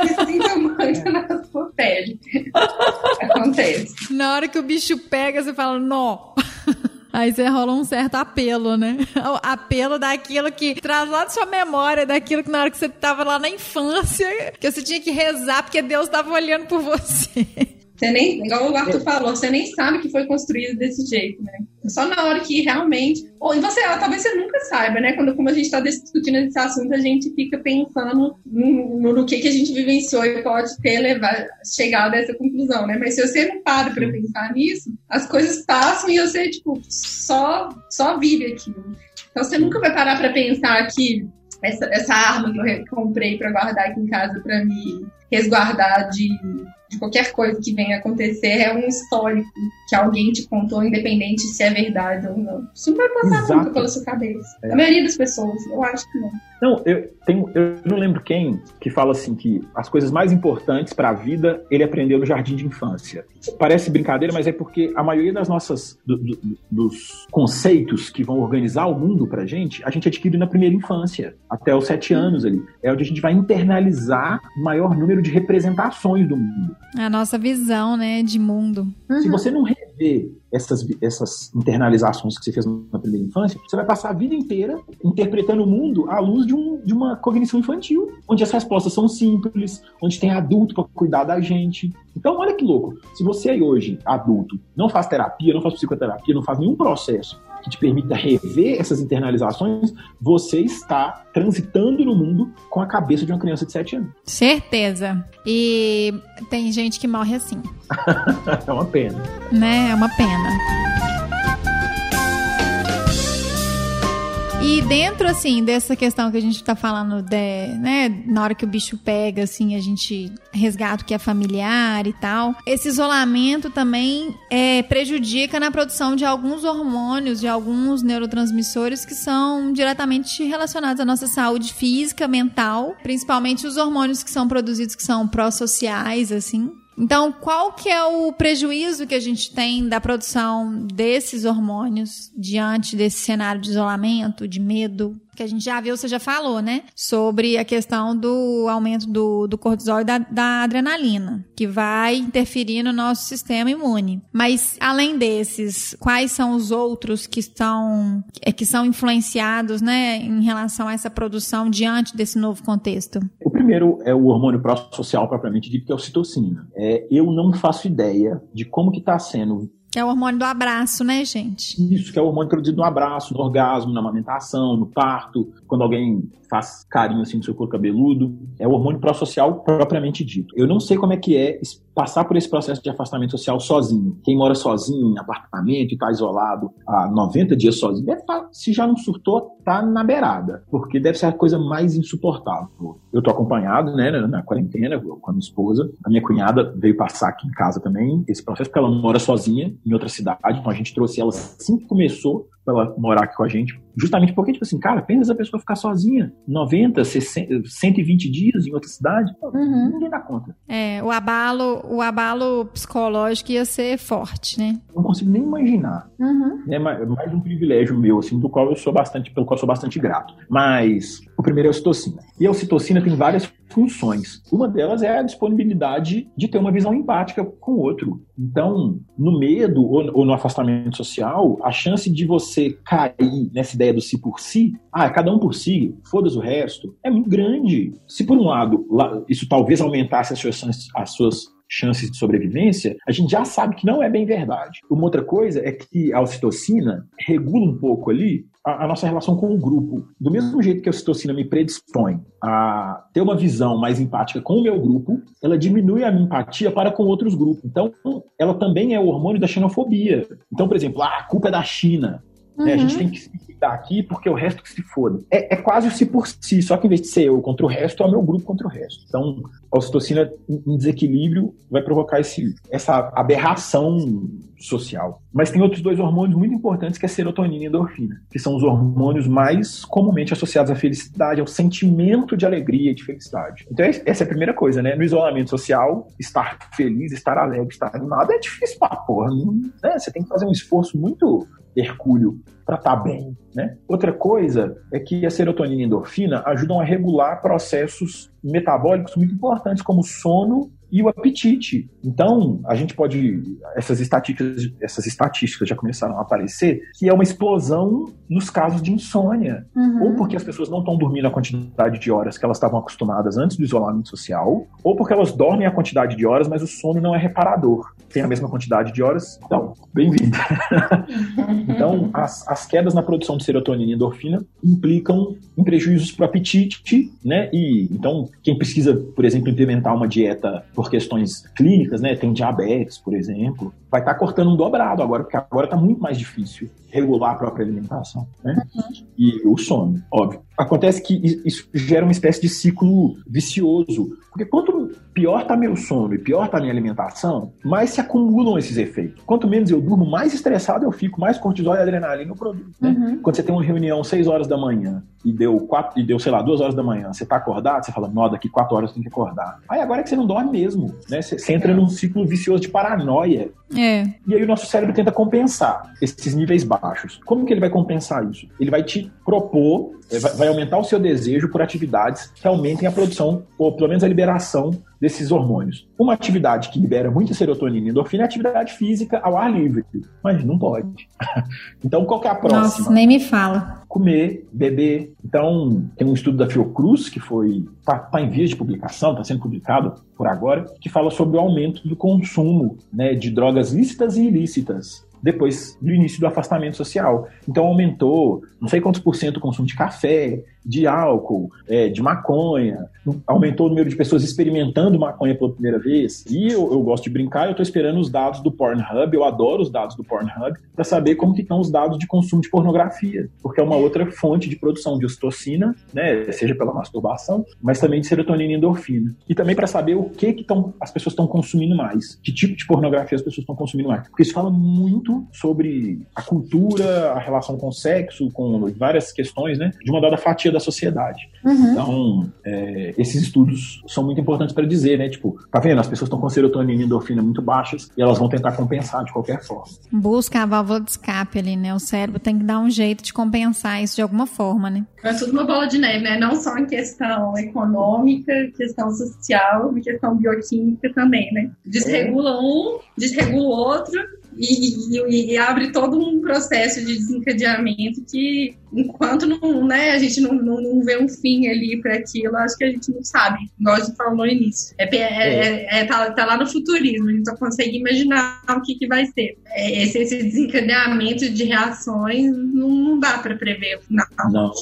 que sintam muito na sua pele. Acontece. Na hora que o bicho pega, você fala, não. Aí você rola um certo apelo, né? O apelo daquilo que traz lá da sua memória, daquilo que na hora que você tava lá na infância, que você tinha que rezar porque Deus tava olhando por você. Você nem, igual o Arthur falou, você nem sabe que foi construído desse jeito, né? Só na hora que realmente. Ou você, talvez você nunca saiba, né? Quando como a gente está discutindo esse assunto, a gente fica pensando no, no, que, que a gente vivenciou e pode ter levado, chegado a essa conclusão, né? Mas se você não para para pensar nisso, as coisas passam e você, tipo, só, só vive aquilo. Então você nunca vai parar para pensar que essa, essa arma que eu comprei para guardar aqui em casa para me resguardar de de qualquer coisa que venha acontecer é um histórico que alguém te contou, independente se é verdade ou não. Isso não vai passar Exato. nunca pela sua cabeça. É. A maioria das pessoas, eu acho que não. Não, eu, tenho, eu não lembro quem que fala assim que as coisas mais importantes para a vida ele aprendeu no jardim de infância. Parece brincadeira, mas é porque a maioria das nossas do, do, dos conceitos que vão organizar o mundo para gente, a gente adquire na primeira infância, até os sete anos ali. É onde a gente vai internalizar o maior número de representações do mundo. A nossa visão, né, de mundo. Uhum. Se você não rever essas, essas internalizações que você fez na primeira infância, você vai passar a vida inteira interpretando o mundo à luz de, um, de uma cognição infantil, onde as respostas são simples, onde tem adulto para cuidar da gente. Então, olha que louco. Se você aí hoje, adulto, não faz terapia, não faz psicoterapia, não faz nenhum processo que te permita rever essas internalizações, você está transitando no mundo com a cabeça de uma criança de 7 anos. Certeza. E tem gente que morre assim. é uma pena. Né? É uma pena. E dentro, assim, dessa questão que a gente tá falando, de, né, na hora que o bicho pega, assim, a gente resgata o que é familiar e tal, esse isolamento também é, prejudica na produção de alguns hormônios, de alguns neurotransmissores que são diretamente relacionados à nossa saúde física, mental, principalmente os hormônios que são produzidos que são pró-sociais, assim, então, qual que é o prejuízo que a gente tem da produção desses hormônios diante desse cenário de isolamento, de medo? Que a gente já viu, você já falou, né? Sobre a questão do aumento do, do cortisol e da, da adrenalina, que vai interferir no nosso sistema imune. Mas, além desses, quais são os outros que estão, é, que são influenciados, né, em relação a essa produção diante desse novo contexto? primeiro é o hormônio pró-social propriamente dito, que é o citocina. É, eu não faço ideia de como que está sendo é o hormônio do abraço, né, gente? Isso, que é o hormônio produzido no abraço, no orgasmo, na amamentação, no parto, quando alguém faz carinho assim no seu corpo cabeludo. É o hormônio pró-social propriamente dito. Eu não sei como é que é passar por esse processo de afastamento social sozinho. Quem mora sozinho em apartamento e está isolado há 90 dias sozinho, deve tá, se já não surtou, tá na beirada, porque deve ser a coisa mais insuportável. Eu tô acompanhado, né, na quarentena com a minha esposa. A minha cunhada veio passar aqui em casa também esse processo, porque ela mora sozinha em outra cidade, então a gente trouxe ela assim que começou pra ela morar aqui com a gente. Justamente porque, tipo assim, cara, pensa essa pessoa ficar sozinha 90, 60, 120 dias em outra cidade. Uhum. Ninguém dá conta. É, o abalo, o abalo psicológico ia ser forte, né? Não consigo nem imaginar. Uhum. É mais, mais, um privilégio meu, assim, do qual eu sou bastante, pelo qual eu sou bastante grato. Mas o primeiro é a ocitocina. E a ocitocina tem várias funções. Uma delas é a disponibilidade de ter uma visão empática com o outro. Então, no medo ou, no afastamento social, a chance de você cair nessa ideia do si por si, ah, cada um por si, foda-se o resto, é muito grande. Se por um lado isso talvez aumentasse as suas, as suas chances de sobrevivência, a gente já sabe que não é bem verdade. Uma outra coisa é que a ocitocina regula um pouco ali a, nossa relação com o grupo. Do mesmo jeito que a ocitocina me predispõe a ter uma visão mais empática com o meu grupo, ela diminui a minha empatia para com outros grupos. Então, ela também é o hormônio da xenofobia. Então, por exemplo, ah, a culpa é da China. Uhum. Né? A gente uhum. tem que se cuidar aqui porque o resto que se foda. É, é, quase o si por si, só que em vez de ser eu contra o resto, é o meu grupo contra o resto. Então, a ocitocina em desequilíbrio vai provocar esse, essa aberração social. Mas tem outros dois hormônios muito importantes que é a serotonina e a endorfina, que são os hormônios mais comumente associados à felicidade, ao sentimento de alegria e de felicidade. Então essa é a primeira coisa, né? No isolamento social, estar feliz, estar alegre, estar animado é difícil pra porra. Né? Você tem que fazer um esforço muito hercúleo para estar tá bem. Né? Outra coisa é que a serotonina e a endorfina ajudam a regular processos metabólicos muito importantes, como o sono e o apetite. Então, a gente pode. Essas estatísticas, essas estatísticas já começaram a aparecer, que é uma explosão nos casos de insônia. Uhum. Ou porque as pessoas não estão dormindo a quantidade de horas que elas estavam acostumadas antes do isolamento social, ou porque elas dormem a quantidade de horas, mas o sono não é reparador. Tem a mesma quantidade de horas. Então, bem-vindo. então, as, as quedas na produção de serotonina e endorfina implicam em prejuízos para o apetite, né? E então, quem precisa, por exemplo, implementar uma dieta por questões clínicas, né? Tem diabetes, por exemplo, vai estar tá cortando um dobrado agora, porque agora está muito mais difícil regular a própria alimentação, né? Uhum. E o sono, óbvio. Acontece que isso gera uma espécie de ciclo vicioso, porque quanto pior está meu sono e pior está minha alimentação, mais se acumulam esses efeitos. Quanto menos eu durmo, mais estressado eu fico, mais cortisol e adrenalina eu produzo. Né? Uhum. Quando você tem uma reunião 6 horas da manhã e deu quatro, e deu, sei lá, 2 horas da manhã, você está acordado, você fala, nó, daqui 4 horas eu tenho que acordar. Aí agora é que você não dorme mesmo, né? Você, você entra num ciclo vicioso de paranoia. É. E aí o nosso cérebro tenta compensar esses níveis baixos. Como que ele vai compensar isso? Ele vai te propor, é, vai aumentar o seu desejo por atividades que aumentem a produção, ou pelo menos a liberação desses hormônios. Uma atividade que libera muita serotonina e endorfina é atividade física ao ar livre. Mas não pode. então, qual que é a próxima? Nossa, nem me fala. Comer, beber. Então, tem um estudo da Fiocruz, que foi está tá em vias de publicação, está sendo publicado por agora, que fala sobre o aumento do consumo né, de drogas lícitas e ilícitas depois do início do afastamento social. Então aumentou não sei quantos por cento o consumo de café, de álcool, é, de maconha, aumentou o número de pessoas experimentando maconha pela primeira vez. E eu, eu gosto de brincar, eu estou esperando os dados do Pornhub, eu adoro os dados do Pornhub, para saber como que estão os dados de consumo de pornografia, porque é uma outra fonte de produção de ocitocina, né, seja pela masturbação, mas também de serotonina e endorfina. E também para saber o que, que tão, as pessoas estão consumindo mais, que tipo de pornografia as pessoas estão consumindo mais. Porque isso fala muito sobre a cultura, a relação com o sexo, com várias questões, né, de uma dada fatia da sociedade. Uhum. Então, é, esses estudos são muito importantes para dizer, né? Tipo, tá vendo? As pessoas estão com serotonina e endorfina muito baixas e elas vão tentar compensar de qualquer forma. Busca a válvula de escape ali, né? O cérebro tem que dar um jeito de compensar isso de alguma forma, né? É tudo uma bola de neve, né? Não só em questão econômica, questão social, em questão bioquímica também, né? Desregula um, desregula o outro e, e, e, abre todo um processo de desencadeamento que, enquanto não, né, a gente não, não, não vê um fim ali para aquilo, acho que a gente não sabe, igual a gente falou no início. É, é, é, é tá, tá, lá no futurismo, a gente só consegue imaginar o que, que vai ser. É, esse, esse desencadeamento de reações não, não dá para prever o final. Não.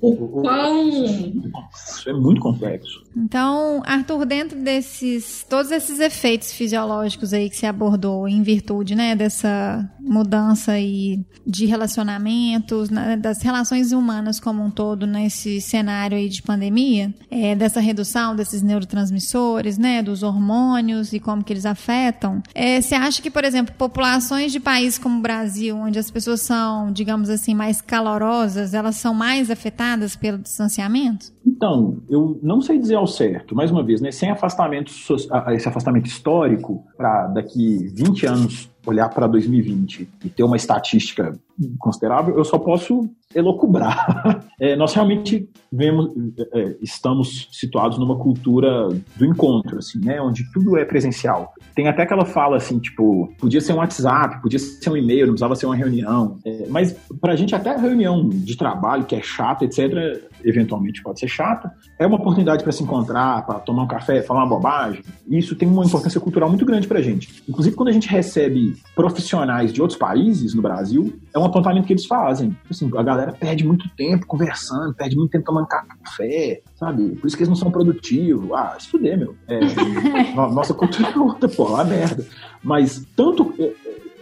O, o quão. Isso é muito complexo. Então, Arthur, dentro desses todos esses efeitos fisiológicos aí que se abordou em virtude, né, dessa mudança aí de relacionamentos, né, das relações humanas como um todo nesse cenário aí de pandemia, é, dessa redução desses neurotransmissores, né, dos hormônios e como que eles afetam. É, você acha que, por exemplo, populações de países como o Brasil, onde as pessoas são, digamos assim, mais calorosas, elas são mais afetadas pelo distanciamento? Então, eu não sei dizer ao certo, mais uma vez, né, sem afastamento, esse afastamento histórico, para daqui 20 anos olhar para 2020 e ter uma estatística considerável, eu só posso elocubrar. É, nós realmente vemos, é, estamos situados numa cultura do encontro, assim, né, onde tudo é presencial. Tem até aquela fala assim, tipo, podia ser um WhatsApp, podia ser um e-mail, não precisava ser uma reunião. É, mas para a gente até reunião de trabalho, que é chata, etc., eventualmente pode ser chata, é uma oportunidade para se encontrar, para tomar um café, falar uma bobagem. Isso tem uma importância cultural muito grande para a gente. Inclusive, quando a gente recebe profissionais de outros países no Brasil, é um apontamento que eles fazem. Assim, a galera perde muito tempo conversando, perde muito tempo tomando café, sabe? Por isso que eles não são produtivos. Ah, estudei, meu. É, nossa cultura é outra, pô, é uma merda. Mas tanto.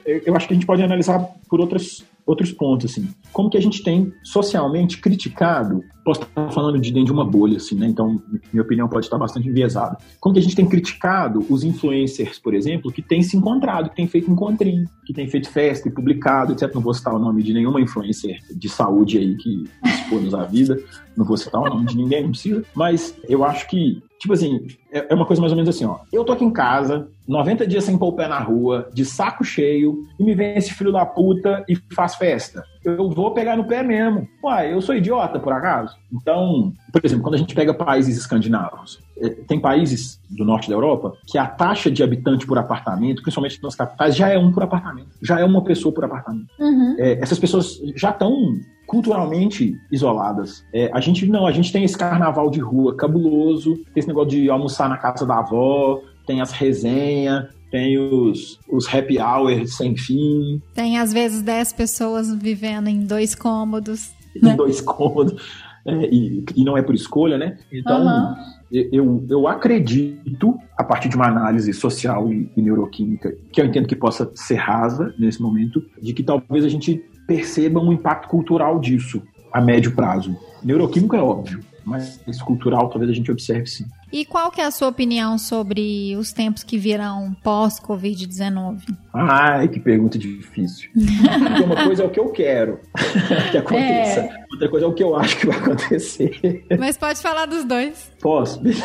Eu acho que a gente pode analisar por outras outros pontos, assim. Como que a gente tem socialmente criticado, posso estar falando de dentro de uma bolha, assim, né? Então, minha opinião pode estar bastante enviesada. Como que a gente tem criticado os influencers, por exemplo, que têm se encontrado, que têm feito encontrinho, que têm feito festa e publicado, etc. Não vou citar o nome de nenhuma influencer de saúde aí que expôs a vida, não vou citar o nome de ninguém, não precisa, mas eu acho que Tipo assim, é, é uma coisa mais ou menos assim, ó. Eu tô aqui em casa, 90 dias sem pôr o pé na rua, de saco cheio, e me vem esse filho da puta e faz festa. Eu vou pegar no pé mesmo. Uai, eu sou idiota, por acaso? Então, por exemplo, quando a gente pega países escandinavos, é, tem países do norte da Europa que a taxa de habitante por apartamento, principalmente nas capitais, já é um por apartamento. Já é uma pessoa por apartamento. Uhum. É, essas pessoas já estão culturalmente isoladas. É, a gente não, a gente tem esse carnaval de rua cabuloso, tem esse negócio de almoçar na casa da avó, tem as resenhas, tem os, os happy hours sem fim. Tem às vezes 10 pessoas vivendo em dois cômodos. Em né? dois cômodos. É, e, e não é por escolha, né? Então, uhum. eu, eu acredito, a partir de uma análise social e, e neuroquímica, que eu entendo que possa ser rasa nesse momento, de que talvez a gente percebam o impacto cultural disso a médio prazo. Neuroquímico é óbvio, mas esse cultural talvez a gente observe sim. E qual que é a sua opinião sobre os tempos que virão pós-Covid-19? Ai, que pergunta difícil. Porque uma coisa é o que eu quero que aconteça. É. Outra coisa é o que eu acho que vai acontecer. Mas pode falar dos dois. Posso, beleza.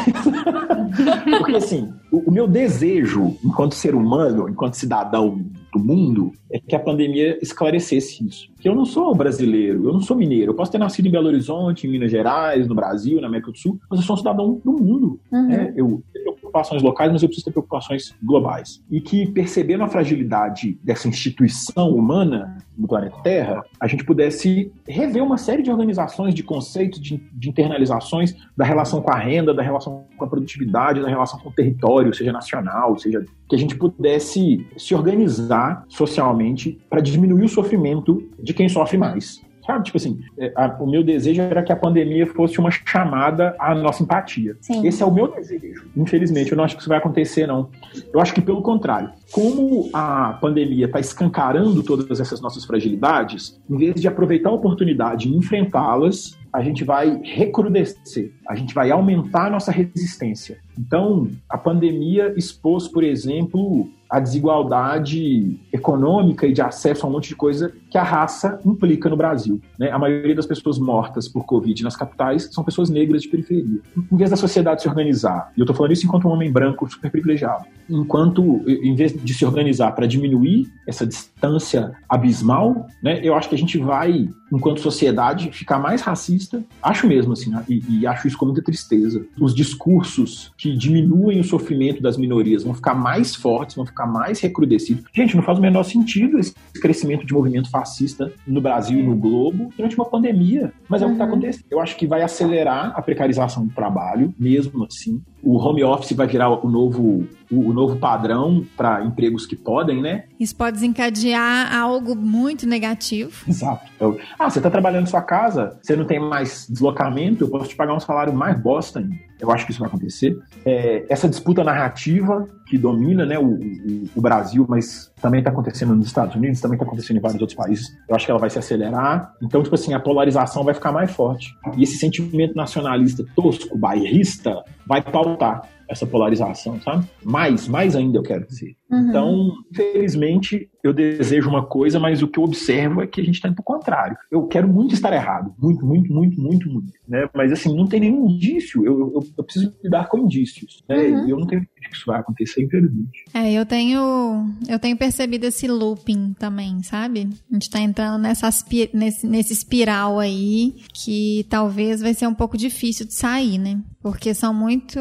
Porque assim, o, o meu desejo, enquanto ser humano, enquanto cidadão do mundo, é que a pandemia esclarecesse isso. Que eu não sou brasileiro, eu não sou mineiro. Eu posso ter nascido em Belo Horizonte, em Minas Gerais, no Brasil, na América do Sul, mas eu sou um cidadão do mundo. Uhum. É, eu preocupações locais, mas eu preciso ter preocupações globais. E que, percebendo a fragilidade dessa instituição humana no planeta Terra, a gente pudesse rever uma série de organizações, de conceitos, de, de internalizações da relação com a renda, da relação com a produtividade, da relação com o território, seja nacional, seja que a gente pudesse se organizar socialmente para diminuir o sofrimento de quem sofre mais. Sabe, tipo assim, é, a, o meu desejo era que a pandemia fosse uma chamada à nossa empatia. Sim. Esse é o meu desejo. Infelizmente, eu não acho que isso vai acontecer, não. Eu acho que, pelo contrário, como a pandemia está escancarando todas essas nossas fragilidades, em vez de aproveitar a oportunidade e enfrentá-las, a gente vai recrudescer, a gente vai aumentar a nossa resistência. Então, a pandemia expôs, por exemplo, a desigualdade econômica e de acesso a um monte de coisa que a raça implica no Brasil. Né? A maioria das pessoas mortas por Covid nas capitais são pessoas negras de periferia. Em vez da sociedade se organizar, e eu estou falando isso enquanto um homem branco super privilegiado, enquanto, em vez de se organizar para diminuir essa distância abismal, né, eu acho que a gente vai, enquanto sociedade, ficar mais racista. Acho mesmo, assim, e, e acho isso com muita tristeza. Os discursos que diminuem o sofrimento das minorias vão ficar mais fortes, vão ficar mais recrudescidos. Gente, não faz o menor sentido esse crescimento de movimento fascista no Brasil e no globo durante uma pandemia. Mas é uhum. o que está uhum. acontecendo. Eu acho que vai acelerar a precarização do trabalho, mesmo assim. O home office vai virar o novo, o, novo padrão para empregos que podem, né? Isso pode desencadear algo muito negativo. Exato. Então, ah, você está trabalhando em sua casa, você não tem mais deslocamento, eu posso te pagar um salário mais bosta ainda. Eu acho que isso vai acontecer. É, essa disputa narrativa que domina né, o, o, o Brasil, mas também está acontecendo nos Estados Unidos, também está acontecendo em vários outros países. Eu acho que ela vai se acelerar. Então, tipo assim, a polarização vai ficar mais forte. E esse sentimento nacionalista tosco, bairrista, vai pautar essa polarização, sabe? Mais, mais ainda eu quero dizer. Uhum. Então, infelizmente, eu desejo uma coisa, mas o que eu observo é que a gente está indo para o contrário. Eu quero muito estar errado, muito, muito, muito, muito, muito. Né? Mas assim, não tem nenhum indício. Eu, eu, eu preciso lidar com indícios. Né? Uhum. E eu não tenho que isso vai acontecer, infelizmente. É, eu tenho, eu tenho percebido esse looping também, sabe? A gente está entrando nessa, nesse, nesse espiral aí que talvez vai ser um pouco difícil de sair, né? Porque são muito.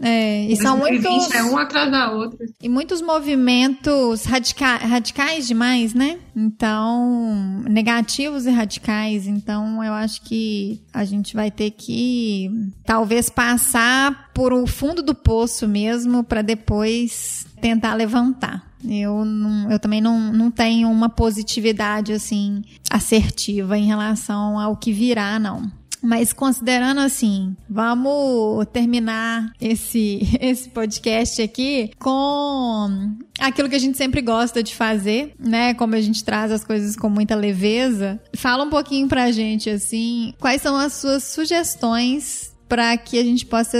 É, e são muitos. É um atrás da outra. E muitos movimentos radica, radicais demais, né? Então, negativos e radicais. Então, eu acho que a gente vai ter que talvez passar por o fundo do poço mesmo para depois tentar levantar. Eu, não, eu também não, não tenho uma positividade assim assertiva em relação ao que virá, não. Mas considerando assim, vamos terminar esse, esse podcast aqui com aquilo que a gente sempre gosta de fazer, né? Como a gente traz as coisas com muita leveza. Fala um pouquinho pra gente, assim, quais são as suas sugestões para que a gente possa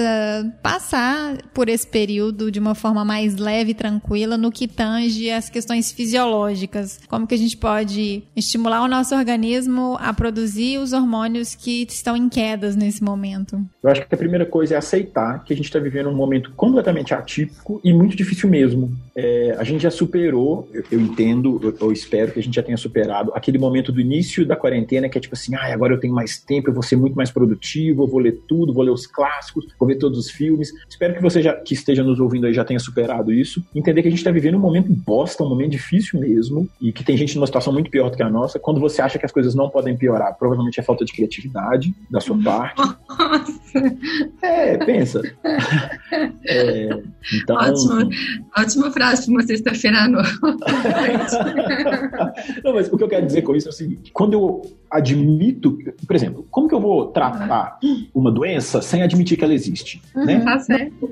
passar por esse período de uma forma mais leve e tranquila no que tange as questões fisiológicas. Como que a gente pode estimular o nosso organismo a produzir os hormônios que estão em quedas nesse momento? Eu acho que a primeira coisa é aceitar que a gente está vivendo um momento completamente atípico e muito difícil mesmo. É, a gente já superou, eu, eu entendo, eu, eu, espero que a gente já tenha superado aquele momento do início da quarentena que é tipo assim, ah, agora eu tenho mais tempo, eu vou ser muito mais produtivo, eu vou ler tudo, vou ler os clássicos, vou ver todos os filmes. Espero que você já, que esteja nos ouvindo aí já tenha superado isso. Entender que a gente está vivendo um momento bosta, um momento difícil mesmo, e que tem gente numa situação muito pior do que a nossa. Quando você acha que as coisas não podem piorar, provavelmente é falta de criatividade da sua parte. é, pensa. é, então... Ótima, ótima frase para uma sexta-feira à noite. não, mas o que eu quero dizer com isso é o seguinte: quando eu admito, por exemplo, como que eu vou tratar uma doença sem admitir que ela existe. Uhum, né? Tá certo.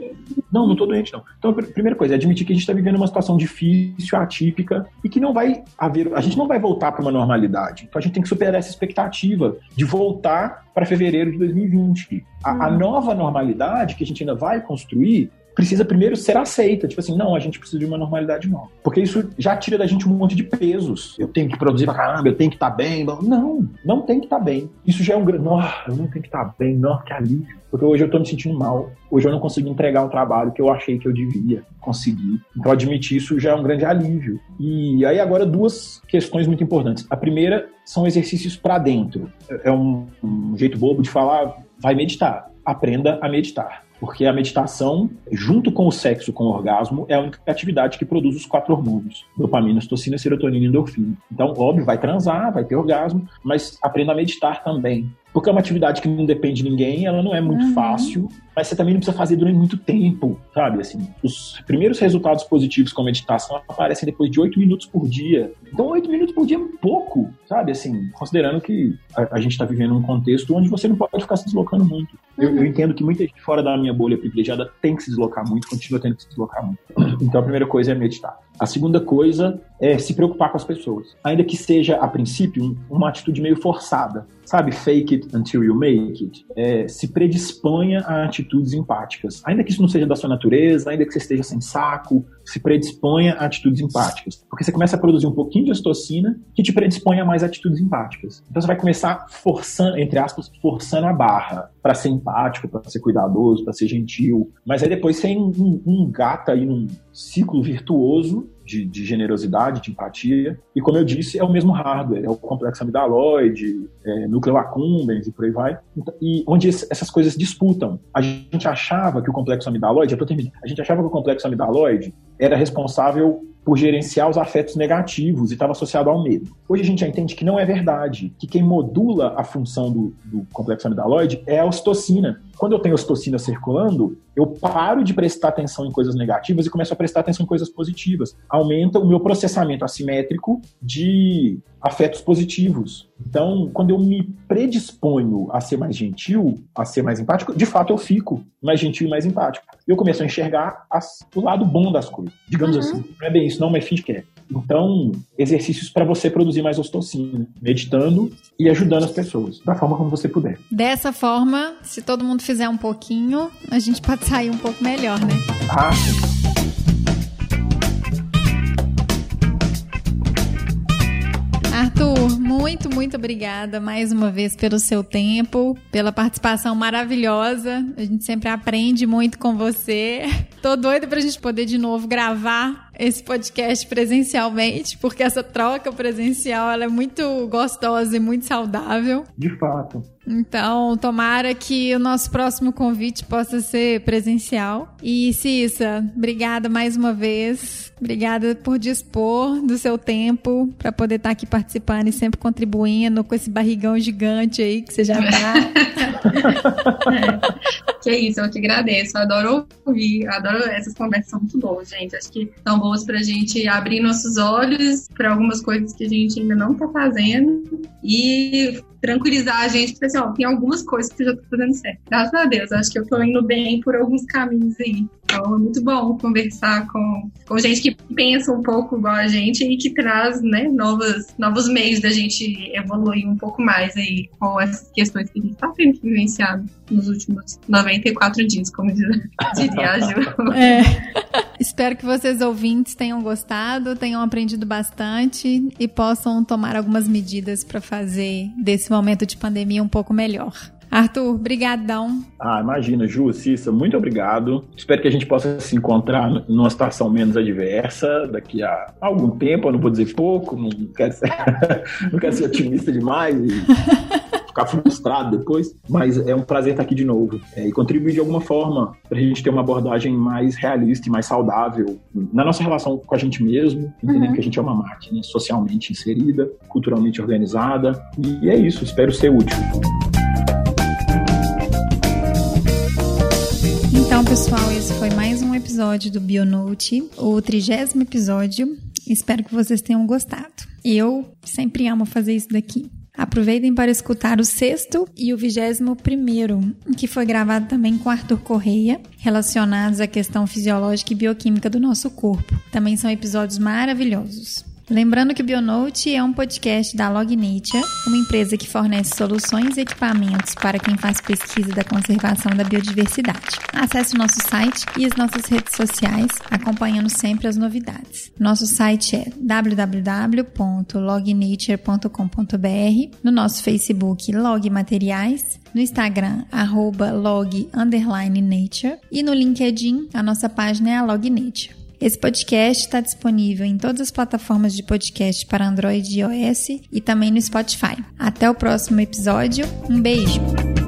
Não, não tô doente, não. Então, a primeira coisa é admitir que a gente está vivendo uma situação difícil, atípica, e que não vai haver. A gente não vai voltar para uma normalidade. Então a gente tem que superar essa expectativa de voltar para fevereiro de 2020. A, a uhum. nova normalidade que a gente ainda vai construir precisa primeiro ser aceita. Tipo assim, não, a gente precisa de uma normalidade nova. Porque isso já tira da gente um monte de pesos. Eu tenho que produzir pra caramba, eu tenho que estar tá bem. Não, não tem que estar tá bem. Isso já é um grande. Nossa, eu não tenho que estar tá bem, nossa, que alívio. Porque hoje eu tô me sentindo mal. Hoje eu não consigo entregar o trabalho que eu achei que eu devia conseguir. Então, admitir isso já é um grande alívio. E aí, agora, duas questões muito importantes. A primeira são exercícios para dentro. É um, um jeito bobo de falar, vai meditar. Aprenda a meditar porque a meditação, junto com o sexo, com o orgasmo, é a única atividade que produz os quatro hormônios: dopamina, ocitocina, serotonina e endorfina. Então, óbvio, vai transar, vai ter orgasmo, mas aprenda a meditar também. Porque é uma atividade que não depende de ninguém, ela não é muito uhum. fácil, mas você também não precisa fazer durante muito tempo, sabe? Assim, os primeiros resultados positivos com a meditação aparecem depois de oito minutos por dia. Então, oito minutos por dia é pouco, sabe? Assim, considerando que a, a gente está vivendo um contexto onde você não pode ficar se deslocando muito. Uhum. Eu, eu, entendo que muita gente fora da minha bolha privilegiada tem que se deslocar muito, continua tendo que se deslocar muito. Então, a primeira coisa é meditar. A segunda coisa é se preocupar com as pessoas. Ainda que seja, a princípio, uma atitude meio forçada. Sabe, fake it until you make it. É, se predisponha a atitudes empáticas. Ainda que isso não seja da sua natureza, ainda que você esteja sem saco, se predisponha a atitudes empáticas. Porque você começa a produzir um pouquinho de ocitocina que te predispõe a mais atitudes empáticas. Então você vai começar forçando, entre aspas, forçando a barra para ser empático, para ser cuidadoso, para ser gentil. Mas aí depois você engata aí num ciclo virtuoso de, de, generosidade, de empatia. E como eu disse, é o mesmo hardware, é o complexo amidaloide, é, núcleo accumbens e por aí vai. Então, e onde essas coisas disputam. A gente achava que o complexo amidaloide, eu tô terminando, a gente achava que o complexo amidaloide era responsável por gerenciar os afetos negativos e estava associado ao medo. Hoje a gente já entende que não é verdade, que quem modula a função do, do complexo amidaloide é a ocitocina. Quando eu tenho ocitocina circulando, eu paro de prestar atenção em coisas negativas e começo a prestar atenção em coisas positivas. Aumenta o meu processamento assimétrico de afetos positivos. Então, quando eu me predisponho a ser mais gentil, a ser mais empático, de fato eu fico mais gentil e mais empático. Eu começo a enxergar as, o lado bom das coisas. Digamos uhum. assim, não é bem isso, não, mas finge que é. Então, exercícios para você produzir mais ostocina, meditando e ajudando as pessoas, da forma como você puder. Dessa forma, se todo mundo fizer um pouquinho, a gente pode sair um pouco melhor, né? Ah. Arthur, muito, muito obrigada mais uma vez pelo seu tempo, pela participação maravilhosa. A gente sempre aprende muito com você. Tô doida pra gente poder de novo gravar esse podcast presencialmente, porque essa troca presencial ela é muito gostosa e muito saudável. De fato. Então, tomara que o nosso próximo convite possa ser presencial. E Cissa, obrigada mais uma vez. Obrigada por dispor do seu tempo para poder estar tá aqui participando e sempre contribuindo com esse barrigão gigante aí que você já tá. que isso, eu te agradeço. Eu adoro ouvir, adoro essas conversas, são muito boas, gente. Acho que são boas pra gente abrir nossos olhos para algumas coisas que a gente ainda não tá fazendo e tranquilizar a gente, porque assim, ó, tem algumas coisas que eu já tô fazendo certo. Graças a Deus, acho que eu tô indo bem por alguns caminhos aí. Então é muito bom conversar com, com gente que pensa um pouco igual a gente e que traz né, novas, novos meios da gente evoluir um pouco mais aí com essas questões que a gente está tendo que vivenciar nos últimos 94 dias, como diria a Ju. É. Espero que vocês ouvintes tenham gostado, tenham aprendido bastante e possam tomar algumas medidas para fazer desse momento de pandemia um pouco melhor. Arthur, brigadão. Ah, imagina, Ju, Cissa, muito obrigado. Espero que a gente possa se encontrar numa situação menos adversa daqui a algum tempo, eu não vou dizer pouco, não quero ser, não quero ser otimista demais e ficar frustrado depois, mas é um prazer estar aqui de novo é, e contribuir de alguma forma para a gente ter uma abordagem mais realista e mais saudável na nossa relação com a gente mesmo, entendendo uhum. que a gente é uma máquina socialmente inserida, culturalmente organizada, e é isso, espero ser útil. Pessoal, esse foi mais um episódio do Bionote, o trigésimo episódio. Espero que vocês tenham gostado. Eu sempre amo fazer isso daqui. Aproveitem para escutar o sexto e o vigésimo primeiro, que foi gravado também com Arthur Correia, relacionados à questão fisiológica e bioquímica do nosso corpo. Também são episódios maravilhosos. Lembrando que o Bionote é um podcast da Log Nature, uma empresa que fornece soluções e equipamentos para quem faz pesquisa da conservação da biodiversidade. Acesse o nosso site e as nossas redes sociais, acompanhando sempre as novidades. Nosso site é www.lognature.com.br, no nosso Facebook Log Materiais, no Instagram arroba log underline nature e no LinkedIn a nossa página é a Log Nature. Esse podcast está disponível em todas as plataformas de podcast para Android e iOS e também no Spotify. Até o próximo episódio. Um beijo!